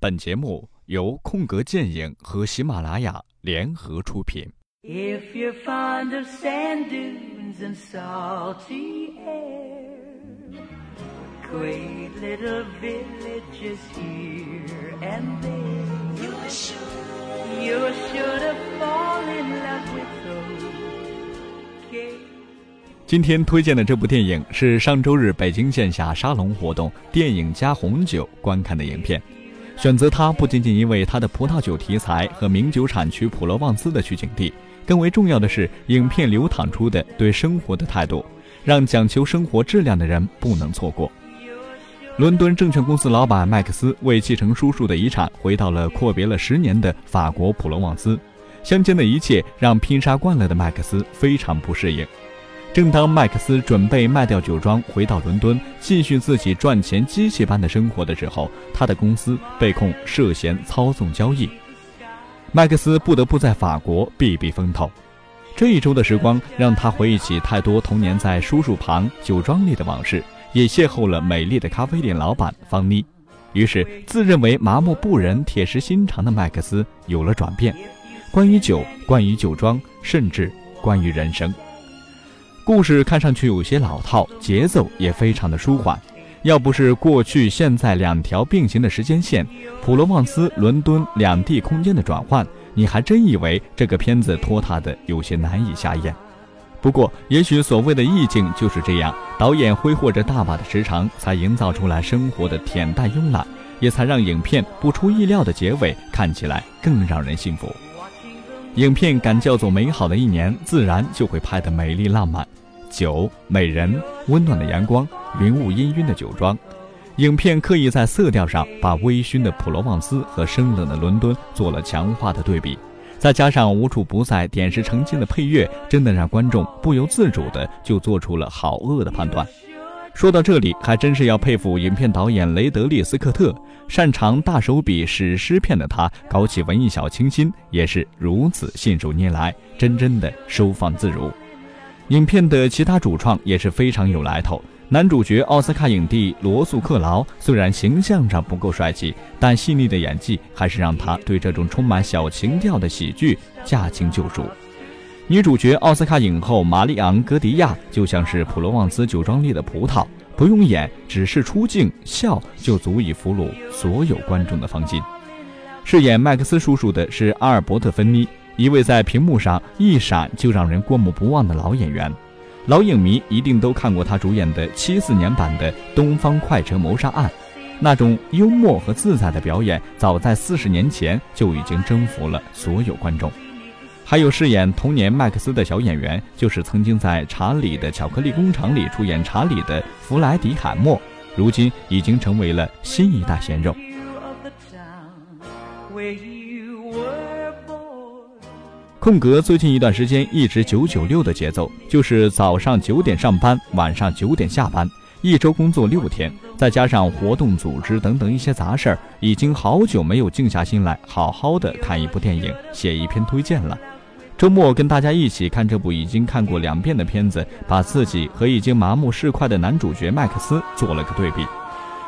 本节目由空格电影和喜马拉雅联合出品。If you're fond of sand dunes and salty air, great little villages here and there, you're sure, you're sure to fall in love with those gay. 今天推荐的这部电影是上周日北京线下沙龙活动“电影加红酒”观看的影片。选择它不仅仅因为它的葡萄酒题材和名酒产区普罗旺斯的取景地，更为重要的是影片流淌出的对生活的态度，让讲求生活质量的人不能错过。伦敦证券公司老板麦克斯为继承叔叔的遗产，回到了阔别了十年的法国普罗旺斯，乡间的一切让拼杀惯了的麦克斯非常不适应。正当麦克斯准备卖掉酒庄，回到伦敦继续自己赚钱机器般的生活的时候，他的公司被控涉嫌操纵交易，麦克斯不得不在法国避避风头。这一周的时光让他回忆起太多童年在叔叔旁酒庄里的往事，也邂逅了美丽的咖啡店老板方妮。于是，自认为麻木不仁、铁石心肠的麦克斯有了转变，关于酒，关于酒庄，甚至关于人生。故事看上去有些老套，节奏也非常的舒缓。要不是过去现在两条并行的时间线，普罗旺斯、伦敦两地空间的转换，你还真以为这个片子拖沓的有些难以下咽。不过，也许所谓的意境就是这样，导演挥霍着大把的时长，才营造出来生活的恬淡慵懒，也才让影片不出意料的结尾看起来更让人信服。影片敢叫做美好的一年，自然就会拍得美丽浪漫。酒、美人、温暖的阳光、云雾氤氲的酒庄，影片刻意在色调上把微醺的普罗旺斯和生冷的伦敦做了强化的对比，再加上无处不在、点石成金的配乐，真的让观众不由自主的就做出了好恶的判断。说到这里，还真是要佩服影片导演雷德利·斯科特，擅长大手笔史诗片的他，搞起文艺小清新也是如此信手拈来，真真的收放自如。影片的其他主创也是非常有来头。男主角奥斯卡影帝罗素·克劳虽然形象上不够帅气，但细腻的演技还是让他对这种充满小情调的喜剧驾轻就熟。女主角奥斯卡影后玛丽昂·格迪亚就像是普罗旺斯酒庄里的葡萄，不用演，只是出镜笑就足以俘虏所有观众的芳心。饰演麦克斯叔叔的是阿尔伯特·芬妮。一位在屏幕上一闪就让人过目不忘的老演员，老影迷一定都看过他主演的七四年版的《东方快车谋杀案》，那种幽默和自在的表演，早在四十年前就已经征服了所有观众。还有饰演童年麦克斯的小演员，就是曾经在《查理的巧克力工厂》里出演查理的弗莱迪·海默，如今已经成为了新一代鲜肉。空格最近一段时间一直九九六的节奏，就是早上九点上班，晚上九点下班，一周工作六天，再加上活动组织等等一些杂事儿，已经好久没有静下心来好好的看一部电影，写一篇推荐了。周末跟大家一起看这部已经看过两遍的片子，把自己和已经麻木市侩的男主角麦克斯做了个对比，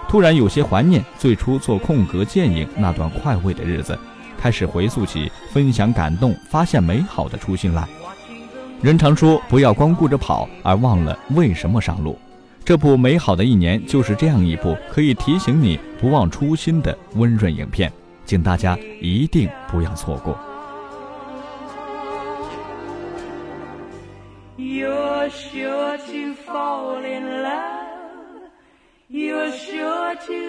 突然有些怀念最初做空格电影那段快慰的日子。开始回溯起分享感动、发现美好的初心来。人常说不要光顾着跑，而忘了为什么上路。这部美好的一年就是这样一部可以提醒你不忘初心的温润影片，请大家一定不要错过。You're sure to fall in love. You're sure to